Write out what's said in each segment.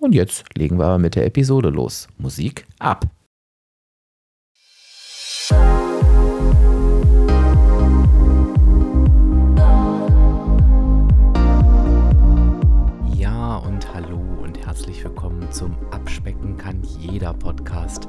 Und jetzt legen wir mit der Episode los. Musik ab. Ja und hallo und herzlich willkommen zum Abspecken kann jeder Podcast.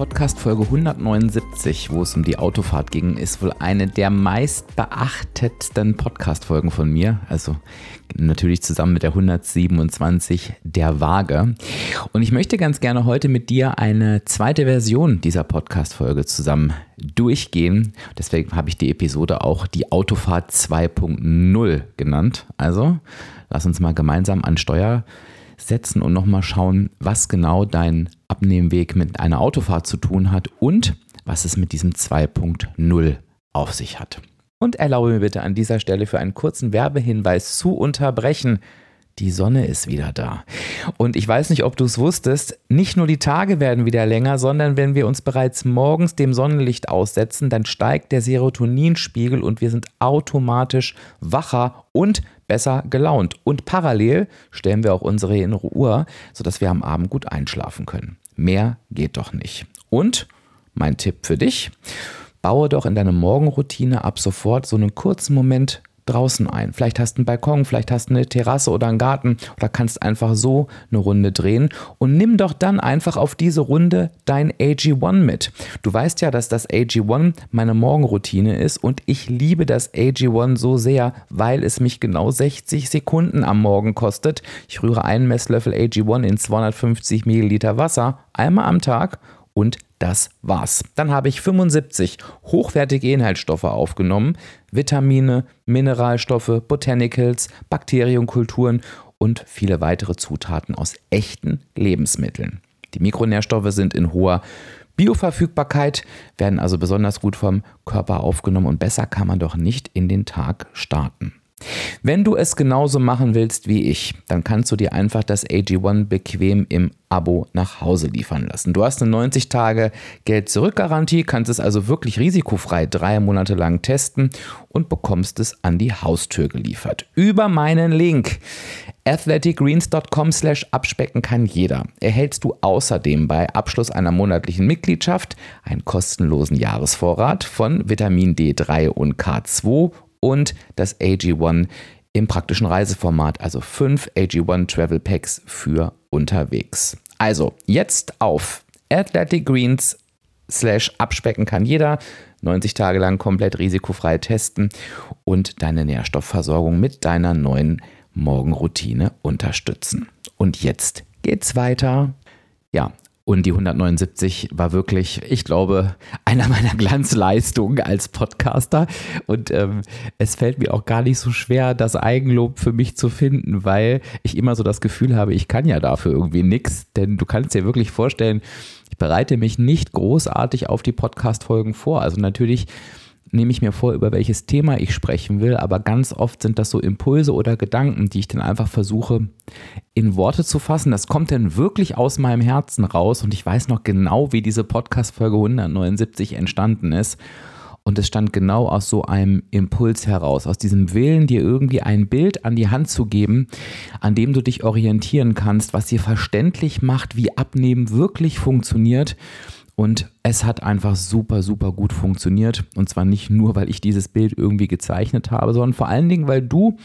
Podcast-Folge 179, wo es um die Autofahrt ging, ist wohl eine der meist beachtetsten Podcast-Folgen von mir. Also natürlich zusammen mit der 127 der Waage. Und ich möchte ganz gerne heute mit dir eine zweite Version dieser Podcast-Folge zusammen durchgehen. Deswegen habe ich die Episode auch die Autofahrt 2.0 genannt. Also lass uns mal gemeinsam an Steuer setzen und nochmal schauen, was genau dein Abnehmweg mit einer Autofahrt zu tun hat und was es mit diesem 2.0 auf sich hat. Und erlaube mir bitte an dieser Stelle für einen kurzen Werbehinweis zu unterbrechen. Die Sonne ist wieder da. Und ich weiß nicht, ob du es wusstest, nicht nur die Tage werden wieder länger, sondern wenn wir uns bereits morgens dem Sonnenlicht aussetzen, dann steigt der Serotoninspiegel und wir sind automatisch wacher und besser gelaunt. Und parallel stellen wir auch unsere innere Uhr, sodass wir am Abend gut einschlafen können. Mehr geht doch nicht. Und mein Tipp für dich, baue doch in deine Morgenroutine ab sofort so einen kurzen Moment draußen ein. Vielleicht hast du einen Balkon, vielleicht hast du eine Terrasse oder einen Garten oder kannst einfach so eine Runde drehen und nimm doch dann einfach auf diese Runde dein AG1 mit. Du weißt ja, dass das AG1 meine Morgenroutine ist und ich liebe das AG1 so sehr, weil es mich genau 60 Sekunden am Morgen kostet. Ich rühre einen Messlöffel AG1 in 250 Milliliter Wasser einmal am Tag und das war's. Dann habe ich 75 hochwertige Inhaltsstoffe aufgenommen, Vitamine, Mineralstoffe, Botanicals, Bakterienkulturen und viele weitere Zutaten aus echten Lebensmitteln. Die Mikronährstoffe sind in hoher Bioverfügbarkeit, werden also besonders gut vom Körper aufgenommen und besser kann man doch nicht in den Tag starten. Wenn du es genauso machen willst wie ich, dann kannst du dir einfach das AG1 bequem im Abo nach Hause liefern lassen. Du hast eine 90 Tage Geld-Zurück-Garantie, kannst es also wirklich risikofrei drei Monate lang testen und bekommst es an die Haustür geliefert. Über meinen Link athleticgreens.com slash abspecken kann jeder. Erhältst du außerdem bei Abschluss einer monatlichen Mitgliedschaft einen kostenlosen Jahresvorrat von Vitamin D3 und K2 und das AG1 im praktischen Reiseformat, also fünf AG1 Travel Packs für unterwegs. Also jetzt auf Athletic Greens slash abspecken kann jeder. 90 Tage lang komplett risikofrei testen und deine Nährstoffversorgung mit deiner neuen Morgenroutine unterstützen. Und jetzt geht's weiter. Ja, Und die 179 war wirklich, ich glaube, einer meiner Glanzleistungen als Podcaster. Und ähm, es fällt mir auch gar nicht so schwer, das Eigenlob für mich zu finden, weil ich immer so das Gefühl habe, ich kann ja dafür irgendwie nichts. Denn du kannst dir wirklich vorstellen, ich bereite mich nicht großartig auf die Podcast-Folgen vor. Also natürlich nehme ich mir vor, über welches Thema ich sprechen will, aber ganz oft sind das so Impulse oder Gedanken, die ich dann einfach versuche in Worte zu fassen. Das kommt dann wirklich aus meinem Herzen raus und ich weiß noch genau, wie diese Podcast-Folge 179 entstanden ist. Und es stand genau aus so einem Impuls heraus, aus diesem Willen, dir irgendwie ein Bild an die Hand zu geben, an dem du dich orientieren kannst, was dir verständlich macht, wie Abnehmen wirklich funktioniert und es hat einfach super, super gut funktioniert. Und zwar nicht nur, weil ich dieses Bild irgendwie gezeichnet habe, sondern vor allen Dingen, weil du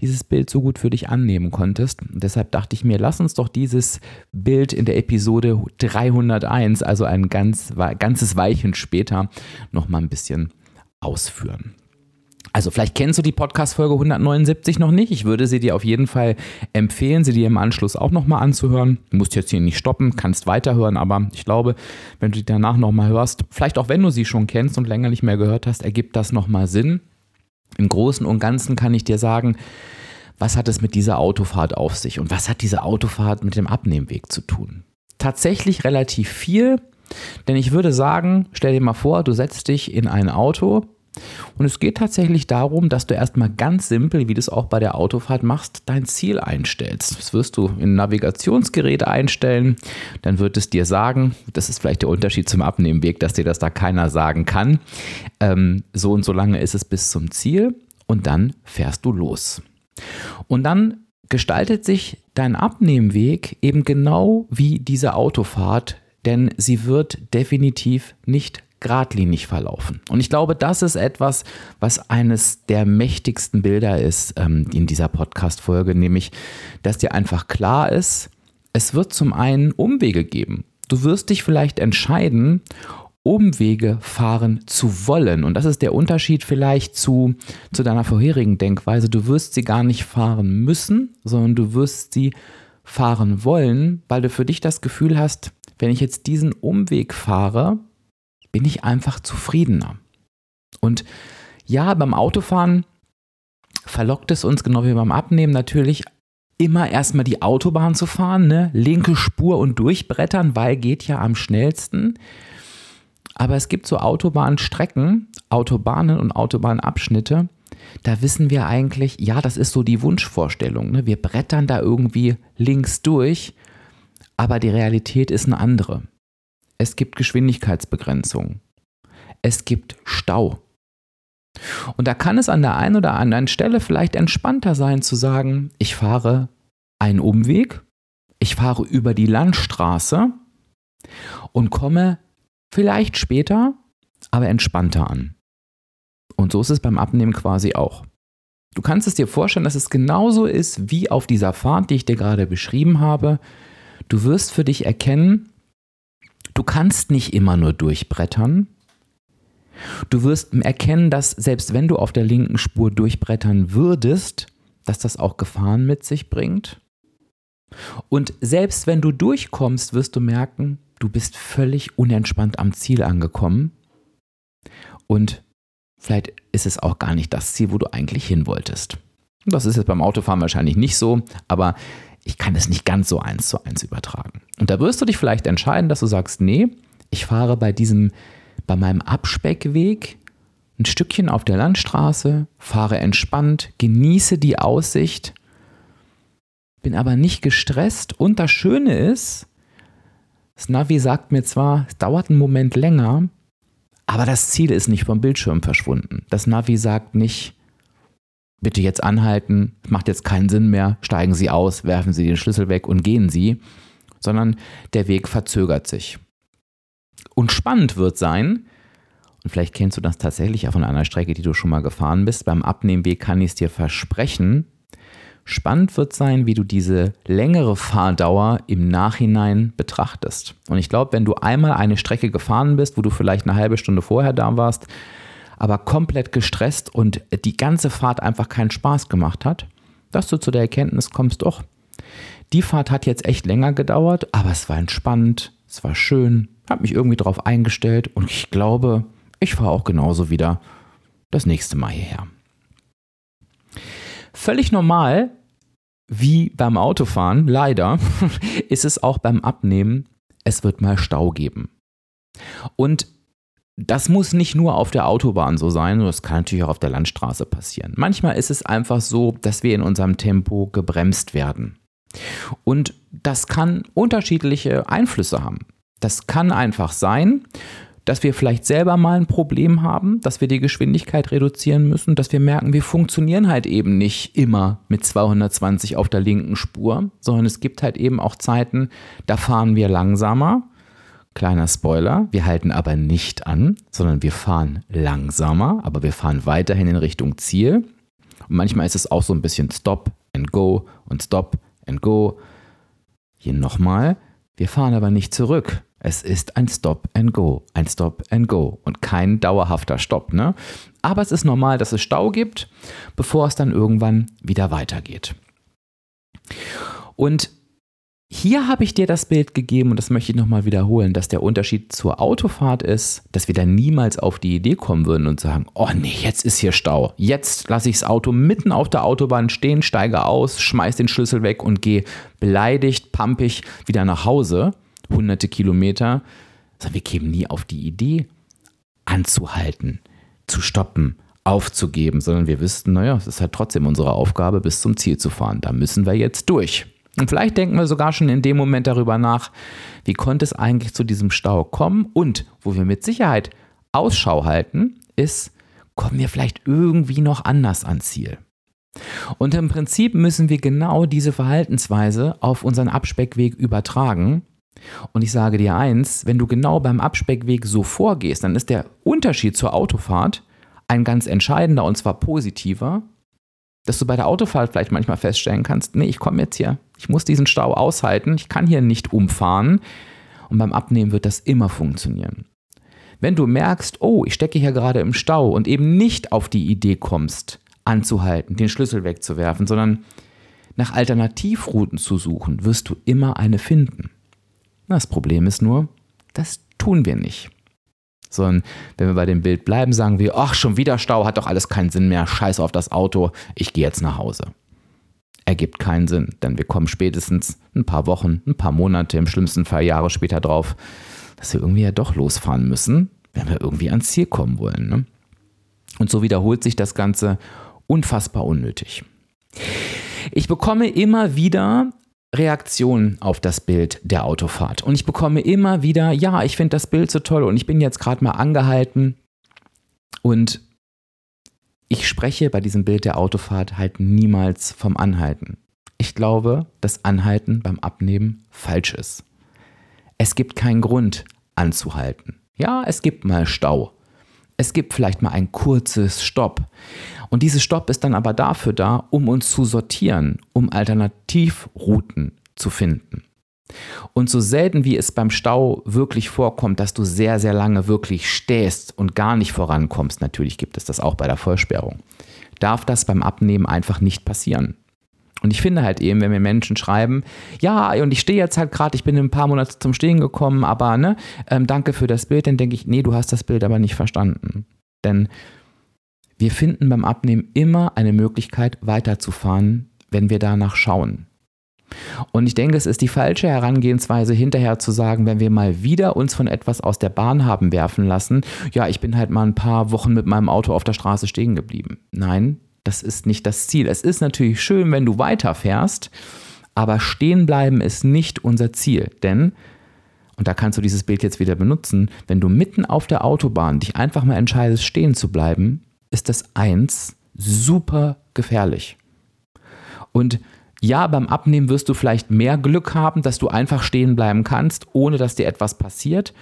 dieses Bild so gut für dich annehmen konntest. Und deshalb dachte ich mir, lass uns doch dieses Bild in der Episode 301, also ein ganz, ganzes Weilchen später, nochmal ein bisschen ausführen. Also vielleicht kennst du die Podcast-Folge 179 noch nicht. Ich würde sie dir auf jeden Fall empfehlen, sie dir im Anschluss auch nochmal anzuhören. Du musst jetzt hier nicht stoppen, kannst weiterhören, aber ich glaube, wenn du die danach nochmal hörst, vielleicht auch wenn du sie schon kennst und länger nicht mehr gehört hast, ergibt das nochmal Sinn. Im Großen und Ganzen kann ich dir sagen, was hat es mit dieser Autofahrt auf sich und was hat diese Autofahrt mit dem Abnehmweg zu tun? Tatsächlich relativ viel, denn ich würde sagen, stell dir mal vor, du setzt dich in ein Auto, und es geht tatsächlich darum, dass du erstmal ganz simpel, wie du es auch bei der Autofahrt machst, dein Ziel einstellst. Das wirst du in Navigationsgerät einstellen. Dann wird es dir sagen, das ist vielleicht der Unterschied zum Abnehmenweg, dass dir das da keiner sagen kann. Ähm, so und so lange ist es bis zum Ziel und dann fährst du los. Und dann gestaltet sich dein Abnehmweg eben genau wie diese Autofahrt, denn sie wird definitiv nicht geradlinig verlaufen. Und ich glaube, das ist etwas, was eines der mächtigsten Bilder ist ähm, in dieser Podcast-Folge, nämlich, dass dir einfach klar ist, es wird zum einen Umwege geben. Du wirst dich vielleicht entscheiden, Umwege fahren zu wollen. Und das ist der Unterschied vielleicht zu, zu deiner vorherigen Denkweise. Du wirst sie gar nicht fahren müssen, sondern du wirst sie fahren wollen, weil du für dich das Gefühl hast, wenn ich jetzt diesen Umweg fahre, bin ich einfach zufriedener. Und ja, beim Autofahren verlockt es uns, genau wie beim Abnehmen, natürlich immer erstmal die Autobahn zu fahren, ne? linke Spur und durchbrettern, weil geht ja am schnellsten. Aber es gibt so Autobahnstrecken, Autobahnen und Autobahnabschnitte, da wissen wir eigentlich, ja, das ist so die Wunschvorstellung. Ne? Wir brettern da irgendwie links durch, aber die Realität ist eine andere. Es gibt Geschwindigkeitsbegrenzungen. Es gibt Stau. Und da kann es an der einen oder anderen Stelle vielleicht entspannter sein zu sagen, ich fahre einen Umweg, ich fahre über die Landstraße und komme vielleicht später, aber entspannter an. Und so ist es beim Abnehmen quasi auch. Du kannst es dir vorstellen, dass es genauso ist wie auf dieser Fahrt, die ich dir gerade beschrieben habe. Du wirst für dich erkennen, Du kannst nicht immer nur durchbrettern. Du wirst erkennen, dass selbst wenn du auf der linken Spur durchbrettern würdest, dass das auch Gefahren mit sich bringt. Und selbst wenn du durchkommst, wirst du merken, du bist völlig unentspannt am Ziel angekommen. Und vielleicht ist es auch gar nicht das Ziel, wo du eigentlich hin wolltest. Das ist jetzt beim Autofahren wahrscheinlich nicht so, aber ich kann es nicht ganz so eins zu eins übertragen. Und da wirst du dich vielleicht entscheiden, dass du sagst, nee, ich fahre bei diesem, bei meinem Abspeckweg ein Stückchen auf der Landstraße, fahre entspannt, genieße die Aussicht, bin aber nicht gestresst. Und das Schöne ist, das Navi sagt mir zwar, es dauert einen Moment länger, aber das Ziel ist nicht vom Bildschirm verschwunden. Das Navi sagt nicht, bitte jetzt anhalten, macht jetzt keinen Sinn mehr, steigen Sie aus, werfen Sie den Schlüssel weg und gehen Sie, sondern der Weg verzögert sich. Und spannend wird sein, und vielleicht kennst du das tatsächlich auch von einer Strecke, die du schon mal gefahren bist, beim Abnehmweg kann ich es dir versprechen, Spannend wird sein, wie du diese längere Fahrdauer im Nachhinein betrachtest. Und ich glaube, wenn du einmal eine Strecke gefahren bist, wo du vielleicht eine halbe Stunde vorher da warst, aber komplett gestresst und die ganze Fahrt einfach keinen Spaß gemacht hat, dass du zu der Erkenntnis kommst, doch, die Fahrt hat jetzt echt länger gedauert, aber es war entspannt, es war schön, habe mich irgendwie darauf eingestellt und ich glaube, ich fahre auch genauso wieder das nächste Mal hierher. Völlig normal, wie beim Autofahren, leider, ist es auch beim Abnehmen, es wird mal Stau geben. Und das muss nicht nur auf der Autobahn so sein, das kann natürlich auch auf der Landstraße passieren. Manchmal ist es einfach so, dass wir in unserem Tempo gebremst werden. Und das kann unterschiedliche Einflüsse haben. Das kann einfach sein, dass wir vielleicht selber mal ein Problem haben, dass wir die Geschwindigkeit reduzieren müssen, dass wir merken, wir funktionieren halt eben nicht immer mit 220 auf der linken Spur, sondern es gibt halt eben auch Zeiten, da fahren wir langsamer. Kleiner Spoiler, wir halten aber nicht an, sondern wir fahren langsamer, aber wir fahren weiterhin in Richtung Ziel. Und manchmal ist es auch so ein bisschen Stop and Go und Stop and Go. Hier nochmal, wir fahren aber nicht zurück. Es ist ein Stop and Go, ein Stop and Go und kein dauerhafter Stopp. Ne? Aber es ist normal, dass es Stau gibt, bevor es dann irgendwann wieder weitergeht. Und hier habe ich dir das Bild gegeben und das möchte ich nochmal wiederholen, dass der Unterschied zur Autofahrt ist, dass wir dann niemals auf die Idee kommen würden und sagen, oh nee, jetzt ist hier Stau. Jetzt lasse ich das Auto mitten auf der Autobahn stehen, steige aus, schmeiß den Schlüssel weg und gehe beleidigt, pampig wieder nach Hause, hunderte Kilometer. Wir kämen nie auf die Idee, anzuhalten, zu stoppen, aufzugeben, sondern wir wüssten, naja, es ist halt trotzdem unsere Aufgabe, bis zum Ziel zu fahren. Da müssen wir jetzt durch. Und vielleicht denken wir sogar schon in dem Moment darüber nach, wie konnte es eigentlich zu diesem Stau kommen und wo wir mit Sicherheit Ausschau halten, ist, kommen wir vielleicht irgendwie noch anders ans Ziel. Und im Prinzip müssen wir genau diese Verhaltensweise auf unseren Abspeckweg übertragen. Und ich sage dir eins, wenn du genau beim Abspeckweg so vorgehst, dann ist der Unterschied zur Autofahrt ein ganz entscheidender und zwar positiver, dass du bei der Autofahrt vielleicht manchmal feststellen kannst, nee, ich komme jetzt hier, ich muss diesen Stau aushalten, ich kann hier nicht umfahren und beim Abnehmen wird das immer funktionieren. Wenn du merkst, oh, ich stecke hier gerade im Stau und eben nicht auf die Idee kommst, anzuhalten, den Schlüssel wegzuwerfen, sondern nach Alternativrouten zu suchen, wirst du immer eine finden. Das Problem ist nur, das tun wir nicht sondern wenn wir bei dem Bild bleiben, sagen wir, ach, schon wieder Stau, hat doch alles keinen Sinn mehr, scheiß auf das Auto, ich gehe jetzt nach Hause. Ergibt keinen Sinn, denn wir kommen spätestens ein paar Wochen, ein paar Monate, im schlimmsten Fall Jahre später drauf, dass wir irgendwie ja doch losfahren müssen, wenn wir irgendwie ans Ziel kommen wollen. Ne? Und so wiederholt sich das Ganze unfassbar unnötig. Ich bekomme immer wieder Reaktionen auf das Bild der Autofahrt. Und ich bekomme immer wieder, ja, ich finde das Bild so toll und ich bin jetzt gerade mal angehalten. Und ich spreche bei diesem Bild der Autofahrt halt niemals vom Anhalten. Ich glaube, dass Anhalten beim Abnehmen falsch ist. Es gibt keinen Grund anzuhalten. Ja, es gibt mal Stau. Es gibt vielleicht mal ein kurzes Stopp. Und dieses Stopp ist dann aber dafür da, um uns zu sortieren, um Alternativrouten zu finden. Und so selten wie es beim Stau wirklich vorkommt, dass du sehr, sehr lange wirklich stehst und gar nicht vorankommst, natürlich gibt es das auch bei der Vollsperrung, darf das beim Abnehmen einfach nicht passieren. Und ich finde halt eben, wenn mir Menschen schreiben, ja, und ich stehe jetzt halt gerade, ich bin in ein paar Monate zum Stehen gekommen, aber ne, ähm, danke für das Bild, dann denke ich, nee, du hast das Bild aber nicht verstanden. Denn wir finden beim Abnehmen immer eine Möglichkeit weiterzufahren, wenn wir danach schauen. Und ich denke, es ist die falsche Herangehensweise, hinterher zu sagen, wenn wir mal wieder uns von etwas aus der Bahn haben werfen lassen, ja, ich bin halt mal ein paar Wochen mit meinem Auto auf der Straße stehen geblieben. Nein, das ist nicht das Ziel. Es ist natürlich schön, wenn du weiterfährst, aber stehen bleiben ist nicht unser Ziel. Denn, und da kannst du dieses Bild jetzt wieder benutzen, wenn du mitten auf der Autobahn dich einfach mal entscheidest, stehen zu bleiben, ist das eins super gefährlich. Und ja, beim Abnehmen wirst du vielleicht mehr Glück haben, dass du einfach stehen bleiben kannst, ohne dass dir etwas passiert,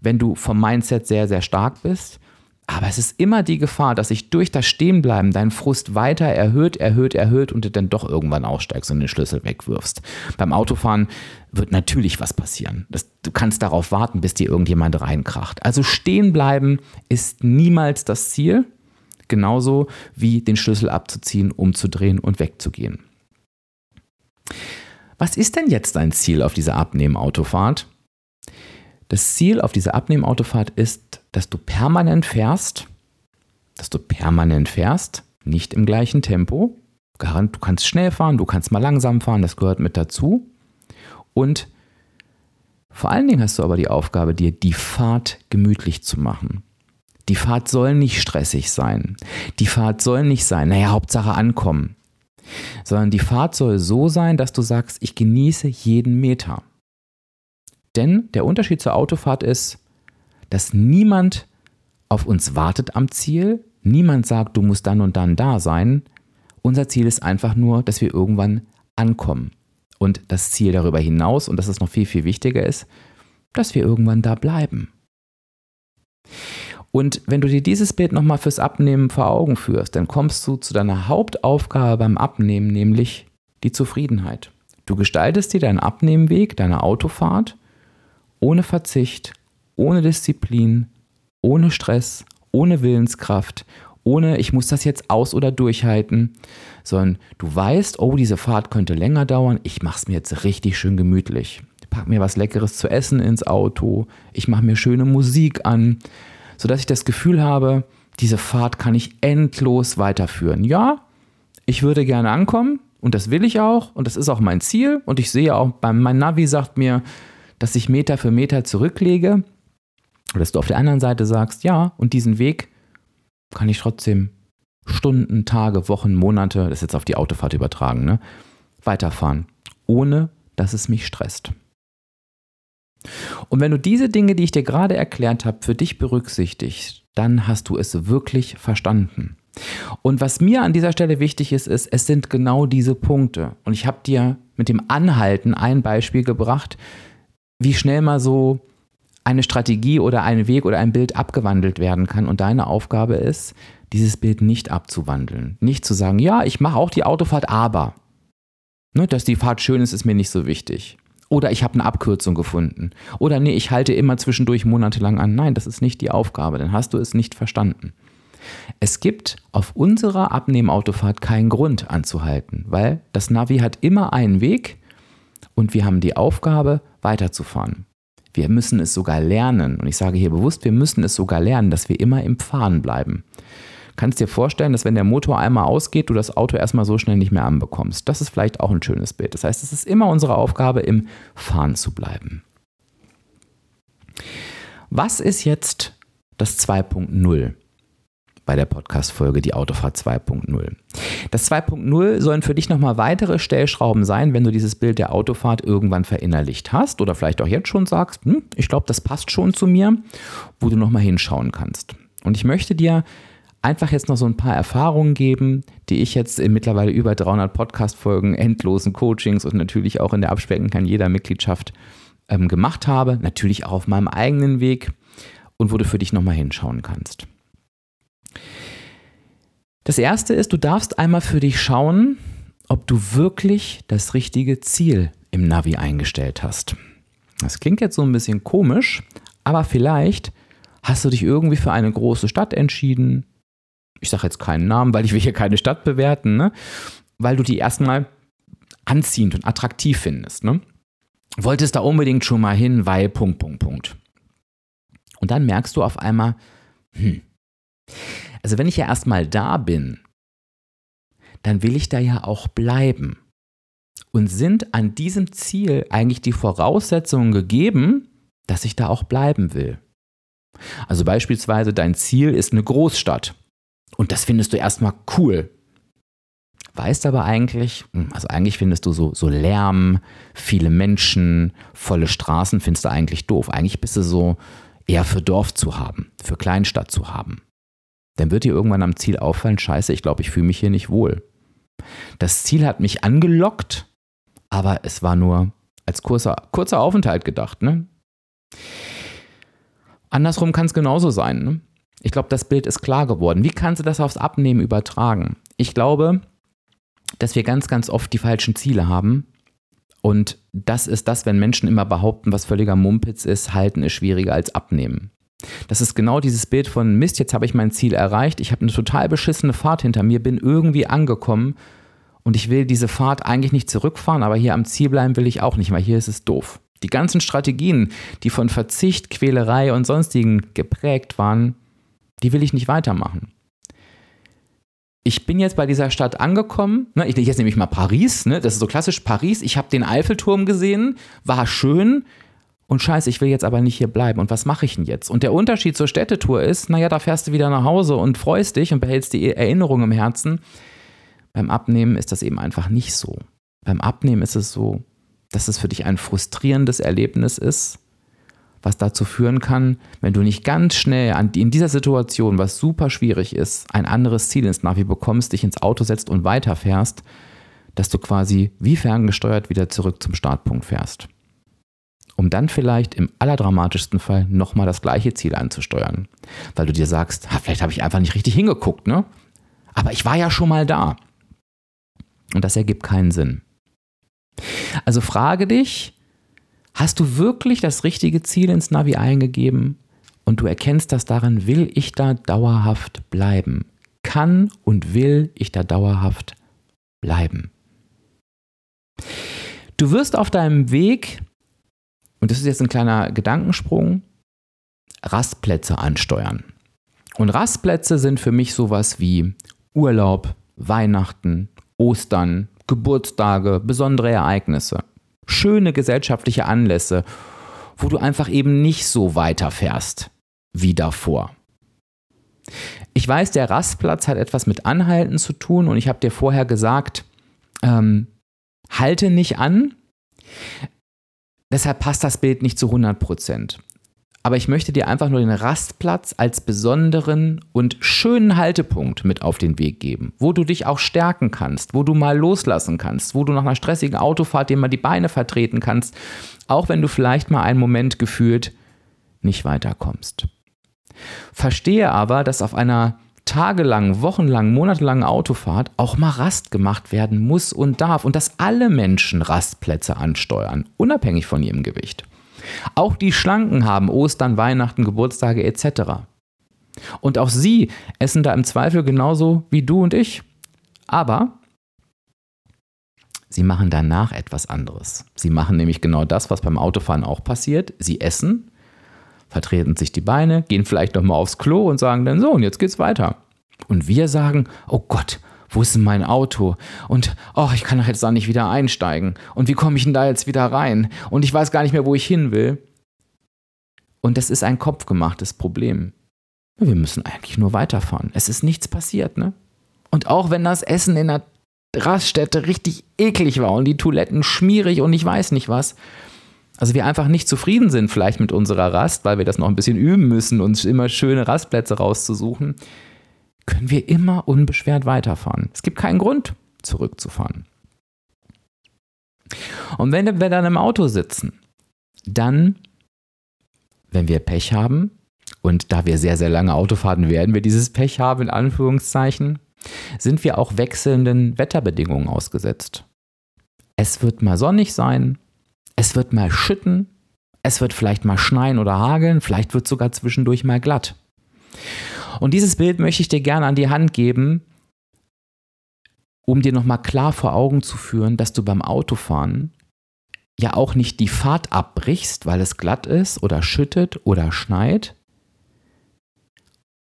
wenn du vom Mindset sehr, sehr stark bist. Aber es ist immer die Gefahr, dass sich durch das Stehenbleiben dein Frust weiter erhöht, erhöht, erhöht und du dann doch irgendwann aussteigst und den Schlüssel wegwirfst. Beim Autofahren wird natürlich was passieren. Das, du kannst darauf warten, bis dir irgendjemand reinkracht. Also stehen bleiben ist niemals das Ziel, genauso wie den Schlüssel abzuziehen, umzudrehen und wegzugehen. Was ist denn jetzt dein Ziel auf dieser Abnehmen-Autofahrt? Das Ziel auf dieser Abnehmautofahrt ist, dass du permanent fährst, dass du permanent fährst, nicht im gleichen Tempo. Du kannst schnell fahren, du kannst mal langsam fahren, das gehört mit dazu. Und vor allen Dingen hast du aber die Aufgabe, dir die Fahrt gemütlich zu machen. Die Fahrt soll nicht stressig sein. Die Fahrt soll nicht sein, naja, Hauptsache ankommen. Sondern die Fahrt soll so sein, dass du sagst, ich genieße jeden Meter. Denn der Unterschied zur Autofahrt ist, dass niemand auf uns wartet am Ziel, niemand sagt, du musst dann und dann da sein. Unser Ziel ist einfach nur, dass wir irgendwann ankommen. Und das Ziel darüber hinaus, und das ist noch viel, viel wichtiger ist, dass wir irgendwann da bleiben. Und wenn du dir dieses Bild nochmal fürs Abnehmen vor Augen führst, dann kommst du zu deiner Hauptaufgabe beim Abnehmen, nämlich die Zufriedenheit. Du gestaltest dir deinen Abnehmweg, deine Autofahrt ohne Verzicht, ohne Disziplin, ohne Stress, ohne Willenskraft, ohne ich muss das jetzt aus oder durchhalten, sondern du weißt, oh, diese Fahrt könnte länger dauern, ich mache es mir jetzt richtig schön gemütlich. Ich pack mir was leckeres zu essen ins Auto, ich mache mir schöne Musik an, sodass ich das Gefühl habe, diese Fahrt kann ich endlos weiterführen. Ja, ich würde gerne ankommen und das will ich auch und das ist auch mein Ziel und ich sehe auch, mein Navi sagt mir, dass ich Meter für Meter zurücklege oder dass du auf der anderen Seite sagst, ja, und diesen Weg kann ich trotzdem Stunden, Tage, Wochen, Monate, das ist jetzt auf die Autofahrt übertragen, ne, weiterfahren, ohne dass es mich stresst. Und wenn du diese Dinge, die ich dir gerade erklärt habe, für dich berücksichtigst, dann hast du es wirklich verstanden. Und was mir an dieser Stelle wichtig ist, ist, es sind genau diese Punkte. Und ich habe dir mit dem Anhalten ein Beispiel gebracht, wie schnell mal so eine Strategie oder ein Weg oder ein Bild abgewandelt werden kann. Und deine Aufgabe ist, dieses Bild nicht abzuwandeln. Nicht zu sagen, ja, ich mache auch die Autofahrt, aber. Ne, dass die Fahrt schön ist, ist mir nicht so wichtig. Oder ich habe eine Abkürzung gefunden. Oder nee, ich halte immer zwischendurch monatelang an. Nein, das ist nicht die Aufgabe, dann hast du es nicht verstanden. Es gibt auf unserer Abnehmautofahrt keinen Grund anzuhalten, weil das Navi hat immer einen Weg und wir haben die Aufgabe, weiterzufahren. Wir müssen es sogar lernen. Und ich sage hier bewusst, wir müssen es sogar lernen, dass wir immer im Fahren bleiben kannst dir vorstellen, dass wenn der Motor einmal ausgeht, du das Auto erstmal so schnell nicht mehr anbekommst. Das ist vielleicht auch ein schönes Bild. Das heißt, es ist immer unsere Aufgabe, im Fahren zu bleiben. Was ist jetzt das 2.0 bei der Podcast-Folge Die Autofahrt 2.0? Das 2.0 sollen für dich nochmal weitere Stellschrauben sein, wenn du dieses Bild der Autofahrt irgendwann verinnerlicht hast oder vielleicht auch jetzt schon sagst, hm, ich glaube, das passt schon zu mir, wo du nochmal hinschauen kannst. Und ich möchte dir einfach jetzt noch so ein paar Erfahrungen geben, die ich jetzt in mittlerweile über 300 Podcast-Folgen, endlosen Coachings und natürlich auch in der Abspecken kann jeder Mitgliedschaft ähm, gemacht habe. Natürlich auch auf meinem eigenen Weg und wo du für dich nochmal hinschauen kannst. Das erste ist, du darfst einmal für dich schauen, ob du wirklich das richtige Ziel im Navi eingestellt hast. Das klingt jetzt so ein bisschen komisch, aber vielleicht hast du dich irgendwie für eine große Stadt entschieden, ich sage jetzt keinen Namen, weil ich will hier keine Stadt bewerten, ne? weil du die erstmal anziehend und attraktiv findest. Ne? Wolltest da unbedingt schon mal hin, weil Punkt, Punkt, Punkt. Und dann merkst du auf einmal, hm, also wenn ich ja erstmal da bin, dann will ich da ja auch bleiben. Und sind an diesem Ziel eigentlich die Voraussetzungen gegeben, dass ich da auch bleiben will? Also beispielsweise dein Ziel ist eine Großstadt. Und das findest du erstmal cool. Weißt aber eigentlich, hm, also eigentlich findest du so, so Lärm, viele Menschen, volle Straßen findest du eigentlich doof. Eigentlich bist du so eher für Dorf zu haben, für Kleinstadt zu haben. Dann wird dir irgendwann am Ziel auffallen, scheiße, ich glaube, ich fühle mich hier nicht wohl. Das Ziel hat mich angelockt, aber es war nur als kurzer, kurzer Aufenthalt gedacht. Ne? Andersrum kann es genauso sein. Ne? Ich glaube, das Bild ist klar geworden. Wie kannst du das aufs Abnehmen übertragen? Ich glaube, dass wir ganz, ganz oft die falschen Ziele haben. Und das ist das, wenn Menschen immer behaupten, was völliger Mumpitz ist, halten ist schwieriger als abnehmen. Das ist genau dieses Bild von Mist, jetzt habe ich mein Ziel erreicht, ich habe eine total beschissene Fahrt hinter mir, bin irgendwie angekommen und ich will diese Fahrt eigentlich nicht zurückfahren, aber hier am Ziel bleiben will ich auch nicht, weil hier ist es doof. Die ganzen Strategien, die von Verzicht, Quälerei und sonstigen geprägt waren, die will ich nicht weitermachen. Ich bin jetzt bei dieser Stadt angekommen. Ne, ich, jetzt nehme ich mal Paris. Ne, das ist so klassisch Paris. Ich habe den Eiffelturm gesehen, war schön. Und scheiße, ich will jetzt aber nicht hier bleiben. Und was mache ich denn jetzt? Und der Unterschied zur Städtetour ist, naja, da fährst du wieder nach Hause und freust dich und behältst die Erinnerung im Herzen. Beim Abnehmen ist das eben einfach nicht so. Beim Abnehmen ist es so, dass es für dich ein frustrierendes Erlebnis ist, was dazu führen kann, wenn du nicht ganz schnell in dieser Situation, was super schwierig ist, ein anderes Ziel ins Navi bekommst, dich ins Auto setzt und weiterfährst, dass du quasi wie ferngesteuert wieder zurück zum Startpunkt fährst. Um dann vielleicht im allerdramatischsten Fall nochmal das gleiche Ziel anzusteuern. Weil du dir sagst, vielleicht habe ich einfach nicht richtig hingeguckt, ne? Aber ich war ja schon mal da. Und das ergibt keinen Sinn. Also frage dich, hast du wirklich das richtige Ziel ins Navi eingegeben und du erkennst das darin, will ich da dauerhaft bleiben? Kann und will ich da dauerhaft bleiben? Du wirst auf deinem Weg, und das ist jetzt ein kleiner Gedankensprung, Rastplätze ansteuern. Und Rastplätze sind für mich sowas wie Urlaub, Weihnachten, Ostern, Geburtstage, besondere Ereignisse, schöne gesellschaftliche Anlässe, wo du einfach eben nicht so weiterfährst wie davor. Ich weiß, der Rastplatz hat etwas mit Anhalten zu tun und ich habe dir vorher gesagt, ähm, halte nicht an. Deshalb passt das Bild nicht zu 100 Prozent. Aber ich möchte dir einfach nur den Rastplatz als besonderen und schönen Haltepunkt mit auf den Weg geben, wo du dich auch stärken kannst, wo du mal loslassen kannst, wo du nach einer stressigen Autofahrt dir mal die Beine vertreten kannst, auch wenn du vielleicht mal einen Moment gefühlt nicht weiterkommst. Verstehe aber, dass auf einer tagelang, wochenlang, monatelangen Autofahrt auch mal Rast gemacht werden muss und darf und dass alle Menschen Rastplätze ansteuern, unabhängig von ihrem Gewicht. Auch die Schlanken haben Ostern, Weihnachten, Geburtstage etc. Und auch sie essen da im Zweifel genauso wie du und ich. Aber sie machen danach etwas anderes. Sie machen nämlich genau das, was beim Autofahren auch passiert. Sie essen, vertreten sich die Beine, gehen vielleicht nochmal aufs Klo und sagen dann so, und jetzt geht's weiter. Und wir sagen, oh Gott, wo ist denn mein Auto? Und oh, ich kann doch jetzt da nicht wieder einsteigen. Und wie komme ich denn da jetzt wieder rein? Und ich weiß gar nicht mehr, wo ich hin will. Und das ist ein kopfgemachtes Problem. Wir müssen eigentlich nur weiterfahren. Es ist nichts passiert, ne? Und auch wenn das Essen in der Raststätte richtig eklig war und die Toiletten schmierig und ich weiß nicht was, also wir einfach nicht zufrieden sind vielleicht mit unserer Rast, weil wir das noch ein bisschen üben müssen, uns immer schöne Rastplätze rauszusuchen, können wir immer unbeschwert weiterfahren. Es gibt keinen Grund, zurückzufahren. Und wenn wir dann im Auto sitzen, dann, wenn wir Pech haben, und da wir sehr, sehr lange Autofahrten werden wir dieses Pech haben, in Anführungszeichen, sind wir auch wechselnden Wetterbedingungen ausgesetzt. Es wird mal sonnig sein, es wird mal schütten, es wird vielleicht mal schneien oder hageln, vielleicht wird sogar zwischendurch mal glatt. Und dieses Bild möchte ich dir gerne an die Hand geben, um dir nochmal klar vor Augen zu führen, dass du beim Autofahren ja auch nicht die Fahrt abbrichst, weil es glatt ist oder schüttet oder schneit.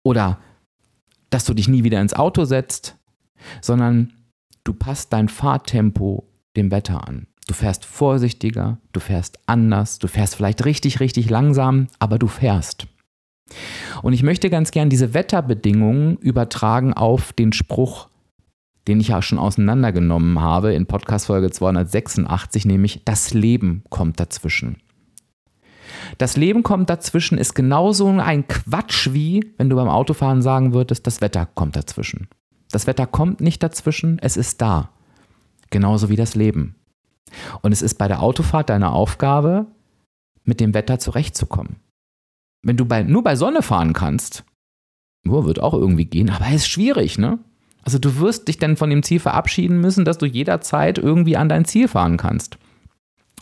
Oder dass du dich nie wieder ins Auto setzt, sondern du passt dein Fahrtempo dem Wetter an. Du fährst vorsichtiger, du fährst anders, du fährst vielleicht richtig, richtig langsam, aber du fährst. Und ich möchte ganz gern diese Wetterbedingungen übertragen auf den Spruch, den ich ja schon auseinandergenommen habe in Podcast Folge 286, nämlich das Leben kommt dazwischen. Das Leben kommt dazwischen ist genauso ein Quatsch wie, wenn du beim Autofahren sagen würdest, das Wetter kommt dazwischen. Das Wetter kommt nicht dazwischen, es ist da. Genauso wie das Leben. Und es ist bei der Autofahrt deine Aufgabe, mit dem Wetter zurechtzukommen. Wenn du bei, nur bei Sonne fahren kannst, oh, wird auch irgendwie gehen, aber es ist schwierig, ne? Also du wirst dich dann von dem Ziel verabschieden müssen, dass du jederzeit irgendwie an dein Ziel fahren kannst.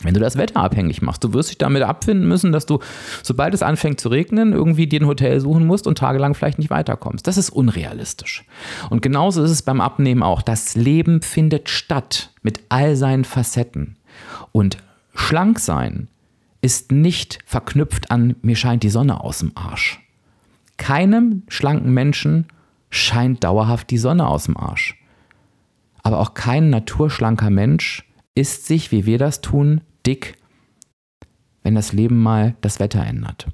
Wenn du das Wetter abhängig machst, du wirst dich damit abfinden müssen, dass du, sobald es anfängt zu regnen, irgendwie dir ein Hotel suchen musst und tagelang vielleicht nicht weiterkommst. Das ist unrealistisch. Und genauso ist es beim Abnehmen auch. Das Leben findet statt mit all seinen Facetten. Und schlank sein ist nicht verknüpft an mir scheint die Sonne aus dem Arsch. Keinem schlanken Menschen scheint dauerhaft die Sonne aus dem Arsch. Aber auch kein naturschlanker Mensch ist sich, wie wir das tun, dick, wenn das Leben mal das Wetter ändert.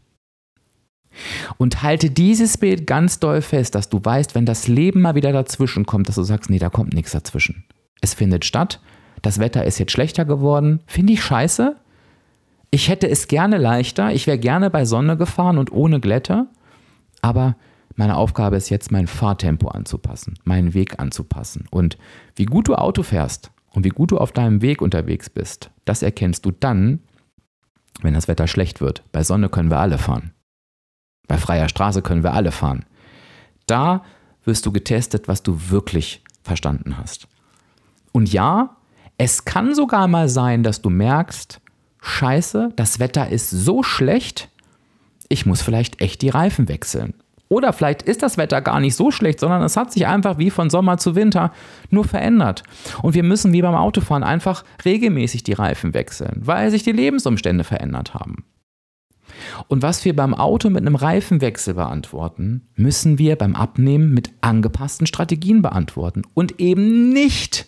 Und halte dieses Bild ganz doll fest, dass du weißt, wenn das Leben mal wieder dazwischen kommt, dass du sagst, nee, da kommt nichts dazwischen. Es findet statt, das Wetter ist jetzt schlechter geworden, finde ich scheiße. Ich hätte es gerne leichter, ich wäre gerne bei Sonne gefahren und ohne Glätte, aber meine Aufgabe ist jetzt, mein Fahrtempo anzupassen, meinen Weg anzupassen. Und wie gut du Auto fährst und wie gut du auf deinem Weg unterwegs bist, das erkennst du dann, wenn das Wetter schlecht wird. Bei Sonne können wir alle fahren. Bei freier Straße können wir alle fahren. Da wirst du getestet, was du wirklich verstanden hast. Und ja, es kann sogar mal sein, dass du merkst, scheiße, das Wetter ist so schlecht, ich muss vielleicht echt die Reifen wechseln. Oder vielleicht ist das Wetter gar nicht so schlecht, sondern es hat sich einfach wie von Sommer zu Winter nur verändert. Und wir müssen wie beim Autofahren einfach regelmäßig die Reifen wechseln, weil sich die Lebensumstände verändert haben. Und was wir beim Auto mit einem Reifenwechsel beantworten, müssen wir beim Abnehmen mit angepassten Strategien beantworten und eben nicht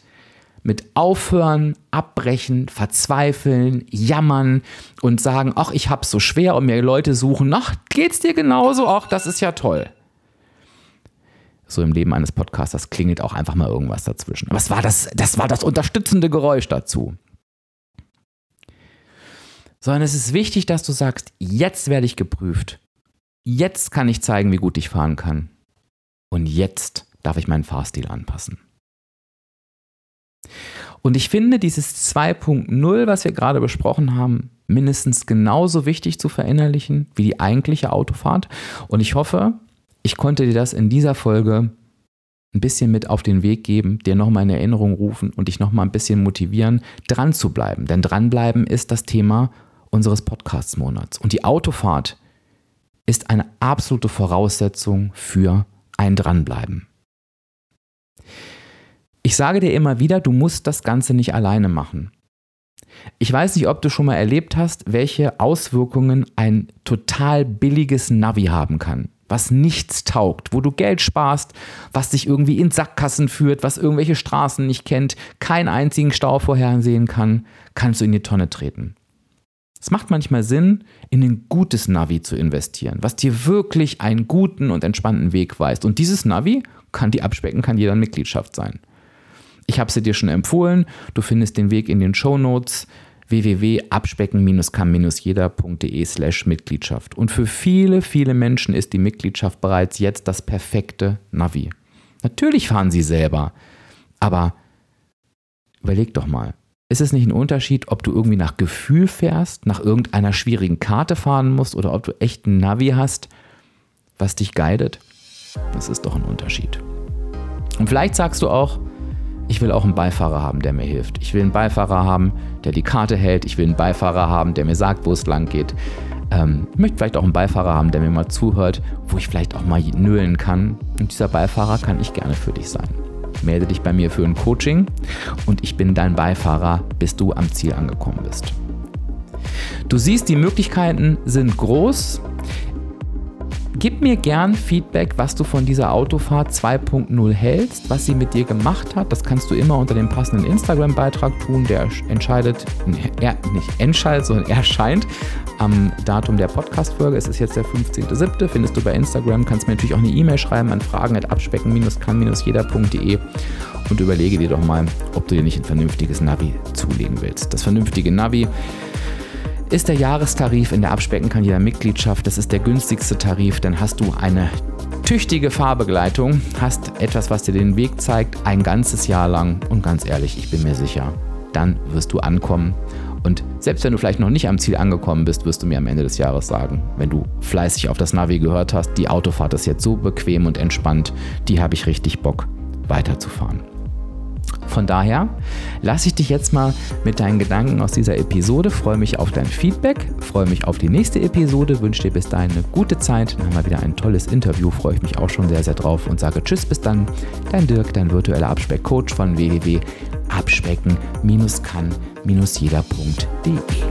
mit Aufhören, Abbrechen, Verzweifeln, Jammern und sagen, ach, ich hab's so schwer und mir Leute suchen, ach, geht's dir genauso? Ach, das ist ja toll. So im Leben eines Podcasters klingelt auch einfach mal irgendwas dazwischen. Aber war das, das war das unterstützende Geräusch dazu. Sondern es ist wichtig, dass du sagst, jetzt werde ich geprüft. Jetzt kann ich zeigen, wie gut ich fahren kann. Und jetzt darf ich meinen Fahrstil anpassen. Und ich finde dieses 2.0, was wir gerade besprochen haben, mindestens genauso wichtig zu verinnerlichen wie die eigentliche Autofahrt. Und ich hoffe, ich konnte dir das in dieser Folge ein bisschen mit auf den Weg geben, dir nochmal in Erinnerung rufen und dich nochmal ein bisschen motivieren, dran zu bleiben. Denn dranbleiben ist das Thema unseres Podcasts-Monats. Und die Autofahrt ist eine absolute Voraussetzung für ein Dranbleiben. Ich sage dir immer wieder, du musst das Ganze nicht alleine machen. Ich weiß nicht, ob du schon mal erlebt hast, welche Auswirkungen ein total billiges Navi haben kann. Was nichts taugt, wo du Geld sparst, was dich irgendwie in Sackkassen führt, was irgendwelche Straßen nicht kennt, keinen einzigen Stau vorhersehen kann, kannst du in die Tonne treten. Es macht manchmal Sinn, in ein gutes Navi zu investieren, was dir wirklich einen guten und entspannten Weg weist. Und dieses Navi kann die abspecken, kann jeder Mitgliedschaft sein. Ich habe sie dir schon empfohlen. Du findest den Weg in den Show Notes www.abspecken-kann-jeder.de slash Mitgliedschaft. Und für viele, viele Menschen ist die Mitgliedschaft bereits jetzt das perfekte Navi. Natürlich fahren sie selber, aber überleg doch mal. Ist es nicht ein Unterschied, ob du irgendwie nach Gefühl fährst, nach irgendeiner schwierigen Karte fahren musst oder ob du echt ein Navi hast, was dich guidet? Das ist doch ein Unterschied. Und vielleicht sagst du auch, ich will auch einen Beifahrer haben, der mir hilft. Ich will einen Beifahrer haben, der die Karte hält. Ich will einen Beifahrer haben, der mir sagt, wo es lang geht. Ähm, ich möchte vielleicht auch einen Beifahrer haben, der mir mal zuhört, wo ich vielleicht auch mal nölen kann. Und dieser Beifahrer kann ich gerne für dich sein. Melde dich bei mir für ein Coaching und ich bin dein Beifahrer, bis du am Ziel angekommen bist. Du siehst, die Möglichkeiten sind groß. Gib mir gern Feedback, was du von dieser Autofahrt 2.0 hältst, was sie mit dir gemacht hat. Das kannst du immer unter dem passenden Instagram-Beitrag tun. Der entscheidet, er, nicht entscheidet, sondern erscheint am Datum der Podcast-Folge. Es ist jetzt der 15.07. Findest du bei Instagram. Kannst mir natürlich auch eine E-Mail schreiben an fragen.abspecken-kann-jeder.de und überlege dir doch mal, ob du dir nicht ein vernünftiges Navi zulegen willst. Das vernünftige Navi ist der Jahrestarif in der Abspecken kann jeder Mitgliedschaft. Das ist der günstigste Tarif. Dann hast du eine tüchtige Fahrbegleitung, hast etwas, was dir den Weg zeigt, ein ganzes Jahr lang. Und ganz ehrlich, ich bin mir sicher, dann wirst du ankommen. Und selbst wenn du vielleicht noch nicht am Ziel angekommen bist, wirst du mir am Ende des Jahres sagen, wenn du fleißig auf das Navi gehört hast, die Autofahrt ist jetzt so bequem und entspannt, die habe ich richtig Bock weiterzufahren. Von daher lasse ich dich jetzt mal mit deinen Gedanken aus dieser Episode. Freue mich auf dein Feedback, freue mich auf die nächste Episode, wünsche dir bis dahin eine gute Zeit. Dann haben wir wieder ein tolles Interview, freue ich mich auch schon sehr, sehr drauf und sage Tschüss, bis dann. Dein Dirk, dein virtueller Abspeck-Coach von www.abspecken-kann-jeder.de.